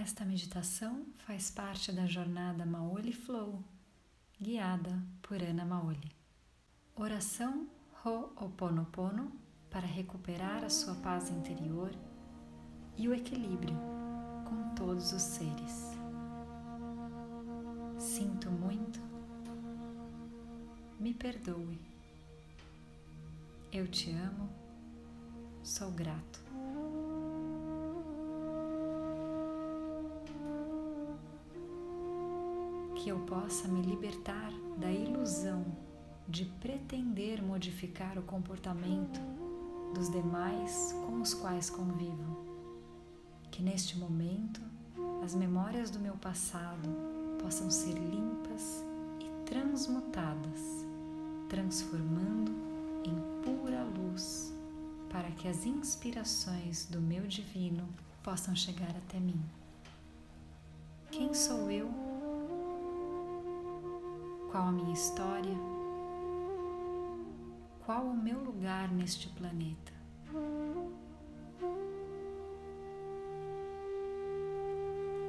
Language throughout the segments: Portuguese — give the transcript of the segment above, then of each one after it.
Esta meditação faz parte da jornada Maoli Flow, guiada por Ana Maoli. Oração Ho'oponopono para recuperar a sua paz interior e o equilíbrio com todos os seres. Sinto muito, me perdoe. Eu te amo, sou grato. Que eu possa me libertar da ilusão de pretender modificar o comportamento dos demais com os quais convivo. Que neste momento as memórias do meu passado possam ser limpas e transmutadas, transformando em pura luz, para que as inspirações do meu divino possam chegar até mim. Quem sou eu? Qual a minha história? Qual o meu lugar neste planeta?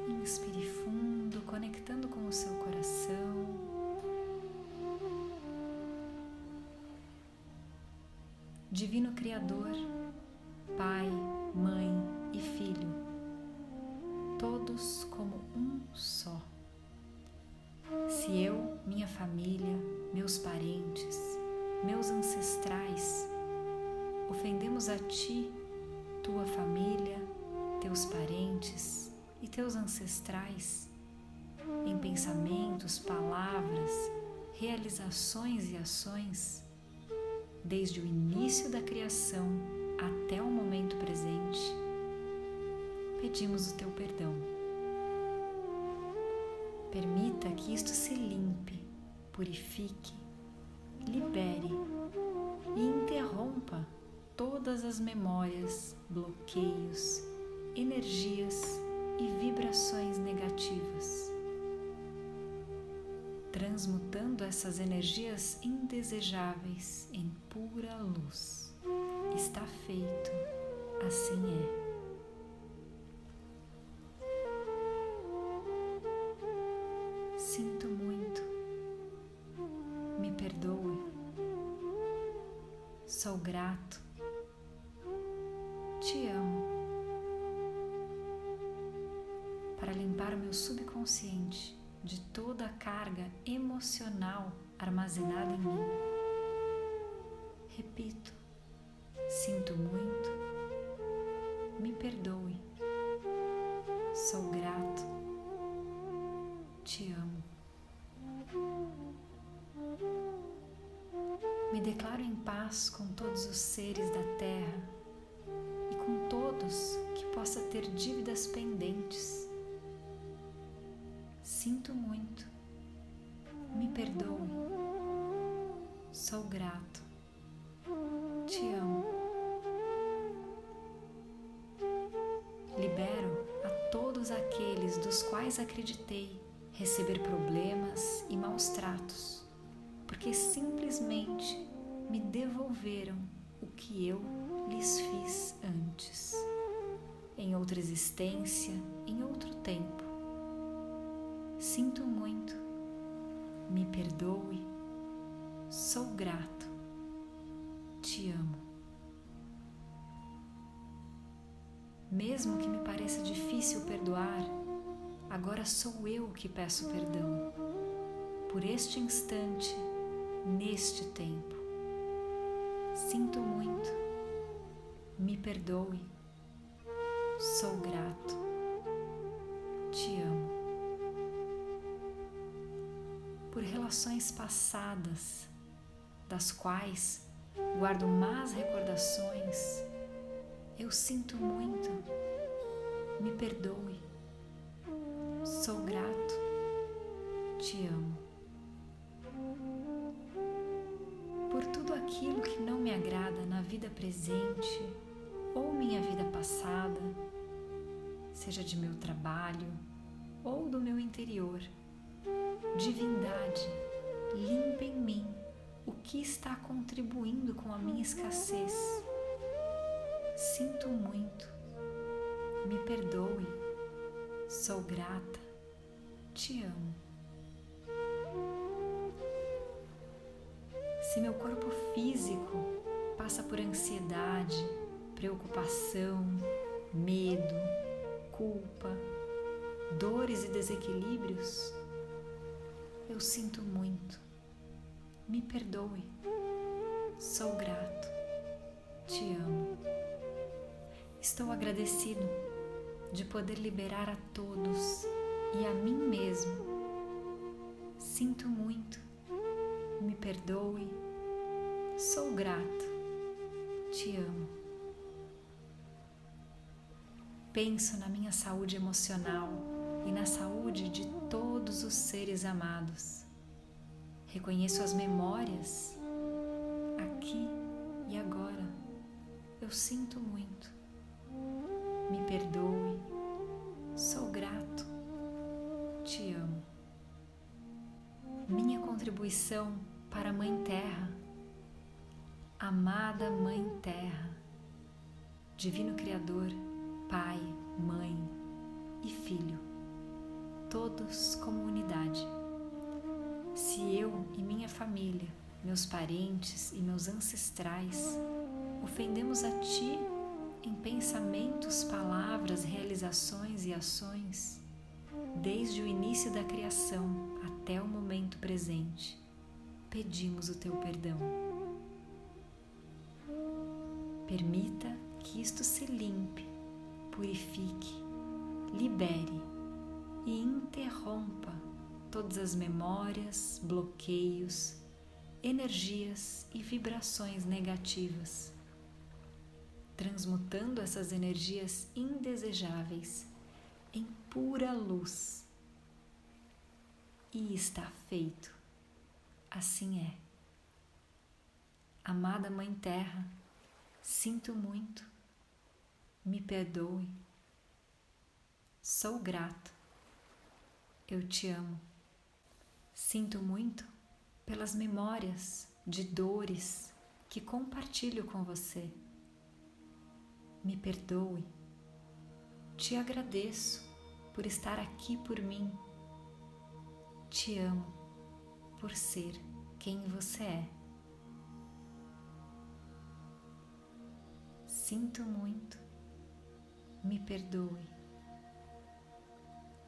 Inspire fundo, conectando com o seu coração. Divino Criador, Pai, meus parentes, meus ancestrais, ofendemos a Ti, tua família, teus parentes, e teus ancestrais em pensamentos, palavras, realizações e ações, desde o início da criação até o momento presente, pedimos o teu perdão. Permita que isto se limpe, purifique, libere e interrompa todas as memórias, bloqueios, energias e vibrações negativas, transmutando essas energias indesejáveis em pura luz. Está feito, assim é. Grato, te amo. para limpar o meu subconsciente de toda a carga emocional armazenada em mim. Repito, sinto muito, me perdoe, sou grato, te amo. Me declaro paz com todos os seres da Terra e com todos que possa ter dívidas pendentes. Sinto muito, me perdoe, sou grato, te amo. Libero a todos aqueles dos quais acreditei receber problemas e maus tratos, porque simplesmente me devolveram o que eu lhes fiz antes, em outra existência, em outro tempo Sinto muito, me perdoe, sou grato, te amo. Mesmo que me pareça difícil perdoar, agora sou eu que peço perdão, por este instante, neste tempo. Sinto muito, me perdoe, sou grato, te amo. Por relações passadas, das quais guardo más recordações. Eu sinto muito, me perdoe, sou grato, te amo. Seja de meu trabalho ou do meu interior Divindade, limpa em mim o que está contribuindo com a minha escassez. Sinto muito, me perdoe, Sou grata, te amo. Se meu corpo físico passa por ansiedade, preocupação, medo, culpa, dores e desequilíbrios, eu sinto muito. Me perdoe. Sou grato. Te amo. Estou agradecido de poder liberar a todos e a mim mesmo. Sinto muito. Me perdoe. Sou grato. Te amo. Penso na minha saúde emocional e na saúde de todos os seres amados. Reconheço as memórias aqui e agora. Eu sinto muito. Me perdoe. Sou grato. Te amo. Minha contribuição para a Mãe Terra. Amada Mãe Terra, Divino Criador, Pai, Mãe e Filho todos como unidade. Se eu e minha família, meus parentes e meus ancestrais ofendemos a Ti em pensamentos, palavras, realizações e ações, desde o início da criação até o momento presente, pedimos o Teu perdão. Permita que isto se limpe, purifique, libere e interrompa todas as memórias, bloqueios, energias e vibrações negativas, transmutando essas energias indesejáveis em pura luz. E está feito. Assim é. Amada Mãe Terra, sinto muito, me perdoe, sou grato eu te amo. Sinto muito pelas memórias de dores que compartilho com você. Me perdoe. Te agradeço por estar aqui por mim. Te amo por ser quem você é. Sinto muito. Me perdoe.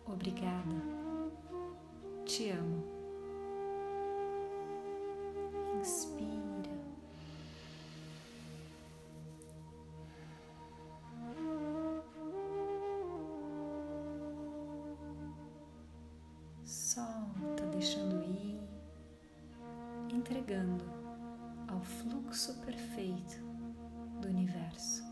Obrigada. Te amo. Inspira. Solta, deixando ir, entregando ao fluxo perfeito do universo.